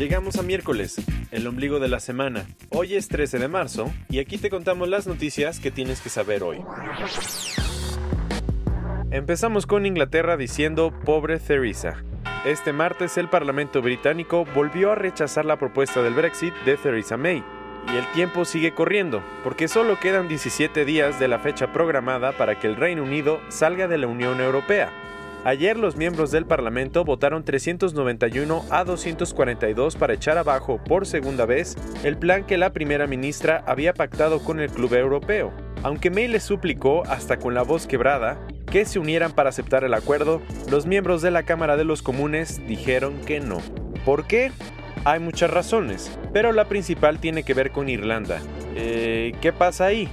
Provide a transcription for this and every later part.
Llegamos a miércoles, el ombligo de la semana. Hoy es 13 de marzo y aquí te contamos las noticias que tienes que saber hoy. Empezamos con Inglaterra diciendo pobre Theresa. Este martes el Parlamento británico volvió a rechazar la propuesta del Brexit de Theresa May. Y el tiempo sigue corriendo, porque solo quedan 17 días de la fecha programada para que el Reino Unido salga de la Unión Europea. Ayer los miembros del Parlamento votaron 391 a 242 para echar abajo por segunda vez el plan que la primera ministra había pactado con el Club Europeo. Aunque May les suplicó, hasta con la voz quebrada, que se unieran para aceptar el acuerdo, los miembros de la Cámara de los Comunes dijeron que no. ¿Por qué? Hay muchas razones, pero la principal tiene que ver con Irlanda. Eh, ¿Qué pasa ahí?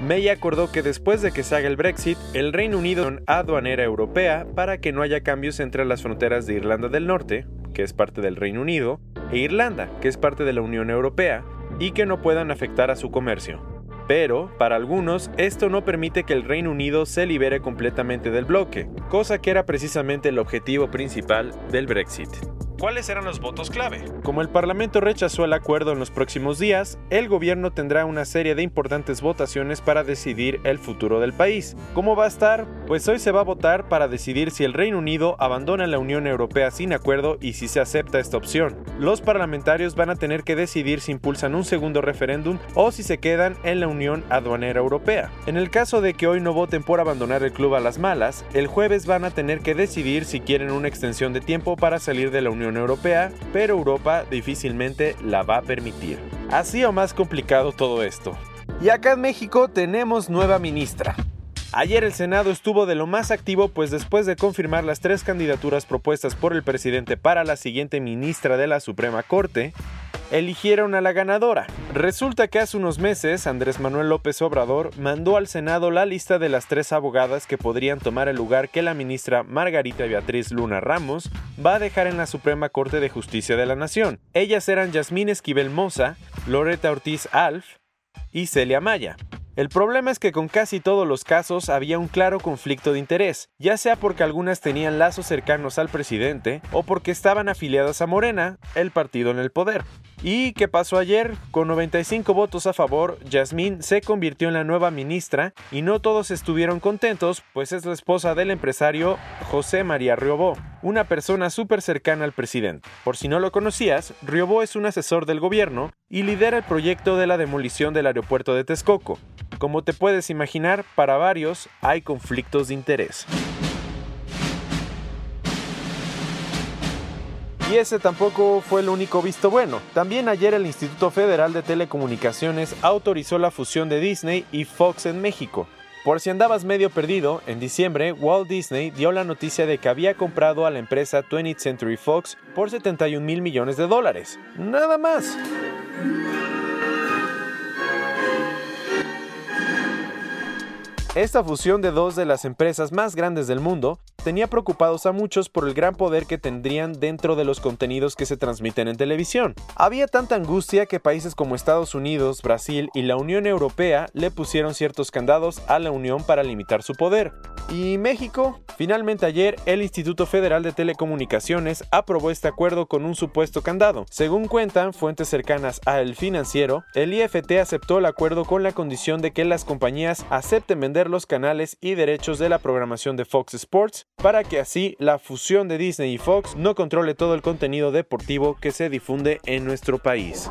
May acordó que después de que se haga el Brexit, el Reino Unido aduanera europea para que no haya cambios entre las fronteras de Irlanda del Norte, que es parte del Reino Unido, e Irlanda, que es parte de la Unión Europea, y que no puedan afectar a su comercio. Pero, para algunos, esto no permite que el Reino Unido se libere completamente del bloque, cosa que era precisamente el objetivo principal del Brexit. ¿Cuáles eran los votos clave? Como el Parlamento rechazó el acuerdo en los próximos días, el gobierno tendrá una serie de importantes votaciones para decidir el futuro del país. ¿Cómo va a estar? Pues hoy se va a votar para decidir si el Reino Unido abandona la Unión Europea sin acuerdo y si se acepta esta opción. Los parlamentarios van a tener que decidir si impulsan un segundo referéndum o si se quedan en la Unión Aduanera Europea. En el caso de que hoy no voten por abandonar el club a las malas, el jueves van a tener que decidir si quieren una extensión de tiempo para salir de la Unión Europea, pero Europa difícilmente la va a permitir. Así o más complicado todo esto. Y acá en México tenemos nueva ministra. Ayer el Senado estuvo de lo más activo pues después de confirmar las tres candidaturas propuestas por el presidente para la siguiente ministra de la Suprema Corte, eligieron a la ganadora. Resulta que hace unos meses Andrés Manuel López Obrador mandó al Senado la lista de las tres abogadas que podrían tomar el lugar que la ministra Margarita Beatriz Luna Ramos va a dejar en la Suprema Corte de Justicia de la Nación. Ellas eran Yasmín Esquivel Moza, Loreta Ortiz Alf y Celia Maya. El problema es que con casi todos los casos había un claro conflicto de interés, ya sea porque algunas tenían lazos cercanos al presidente o porque estaban afiliadas a Morena, el partido en el poder. ¿Y qué pasó ayer? Con 95 votos a favor, Yasmín se convirtió en la nueva ministra y no todos estuvieron contentos, pues es la esposa del empresario José María Riobó, una persona súper cercana al presidente. Por si no lo conocías, Riobó es un asesor del gobierno y lidera el proyecto de la demolición del aeropuerto de Texcoco. Como te puedes imaginar, para varios hay conflictos de interés. Y ese tampoco fue el único visto bueno. También ayer el Instituto Federal de Telecomunicaciones autorizó la fusión de Disney y Fox en México. Por si andabas medio perdido, en diciembre Walt Disney dio la noticia de que había comprado a la empresa 20th Century Fox por 71 mil millones de dólares. Nada más. Esta fusión de dos de las empresas más grandes del mundo tenía preocupados a muchos por el gran poder que tendrían dentro de los contenidos que se transmiten en televisión. Había tanta angustia que países como Estados Unidos, Brasil y la Unión Europea le pusieron ciertos candados a la Unión para limitar su poder. ¿Y México? Finalmente ayer el Instituto Federal de Telecomunicaciones aprobó este acuerdo con un supuesto candado. Según cuentan fuentes cercanas a El Financiero, el IFT aceptó el acuerdo con la condición de que las compañías acepten vender los canales y derechos de la programación de Fox Sports para que así la fusión de Disney y Fox no controle todo el contenido deportivo que se difunde en nuestro país.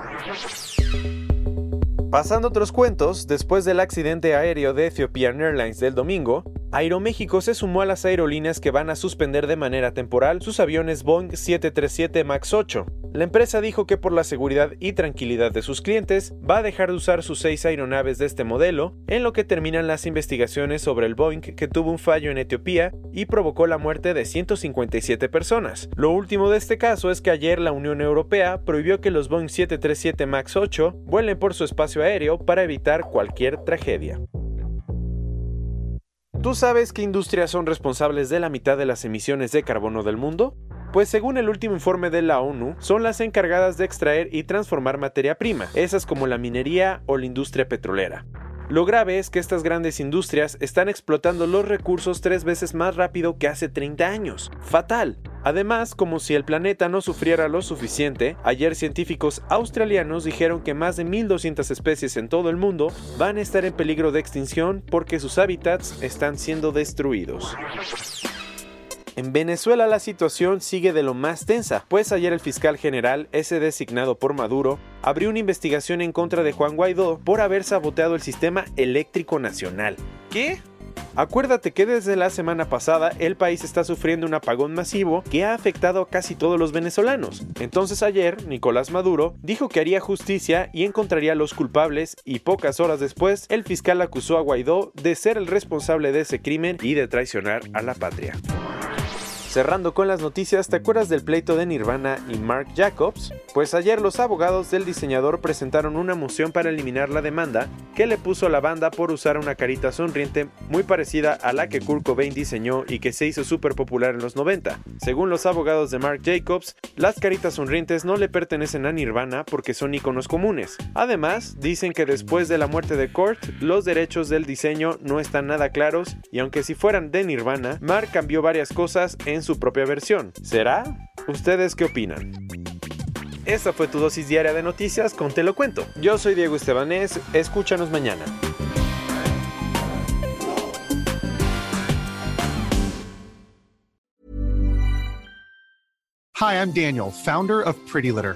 Pasando otros cuentos, después del accidente aéreo de Ethiopian Airlines del domingo, Aeroméxico se sumó a las aerolíneas que van a suspender de manera temporal sus aviones Boeing 737 MAX 8. La empresa dijo que por la seguridad y tranquilidad de sus clientes va a dejar de usar sus seis aeronaves de este modelo, en lo que terminan las investigaciones sobre el Boeing que tuvo un fallo en Etiopía y provocó la muerte de 157 personas. Lo último de este caso es que ayer la Unión Europea prohibió que los Boeing 737 MAX 8 vuelen por su espacio aéreo para evitar cualquier tragedia. ¿Tú sabes qué industrias son responsables de la mitad de las emisiones de carbono del mundo? Pues según el último informe de la ONU, son las encargadas de extraer y transformar materia prima, esas como la minería o la industria petrolera. Lo grave es que estas grandes industrias están explotando los recursos tres veces más rápido que hace 30 años. Fatal. Además, como si el planeta no sufriera lo suficiente, ayer científicos australianos dijeron que más de 1.200 especies en todo el mundo van a estar en peligro de extinción porque sus hábitats están siendo destruidos. En Venezuela la situación sigue de lo más tensa, pues ayer el fiscal general, ese designado por Maduro, abrió una investigación en contra de Juan Guaidó por haber saboteado el sistema eléctrico nacional. ¿Qué? Acuérdate que desde la semana pasada el país está sufriendo un apagón masivo que ha afectado a casi todos los venezolanos. Entonces ayer, Nicolás Maduro dijo que haría justicia y encontraría a los culpables y pocas horas después el fiscal acusó a Guaidó de ser el responsable de ese crimen y de traicionar a la patria. Cerrando con las noticias, ¿te acuerdas del pleito de Nirvana y Mark Jacobs? Pues ayer los abogados del diseñador presentaron una moción para eliminar la demanda que le puso la banda por usar una carita sonriente muy parecida a la que Kurt Cobain diseñó y que se hizo súper popular en los 90. Según los abogados de Mark Jacobs, las caritas sonrientes no le pertenecen a Nirvana porque son iconos comunes. Además, dicen que después de la muerte de Kurt, los derechos del diseño no están nada claros y aunque si fueran de Nirvana, Mark cambió varias cosas en su propia versión. ¿Será? ¿Ustedes qué opinan? Esta fue tu dosis diaria de noticias con Te lo cuento. Yo soy Diego Estebanés, escúchanos mañana. Hi, I'm Daniel, founder of Pretty Litter.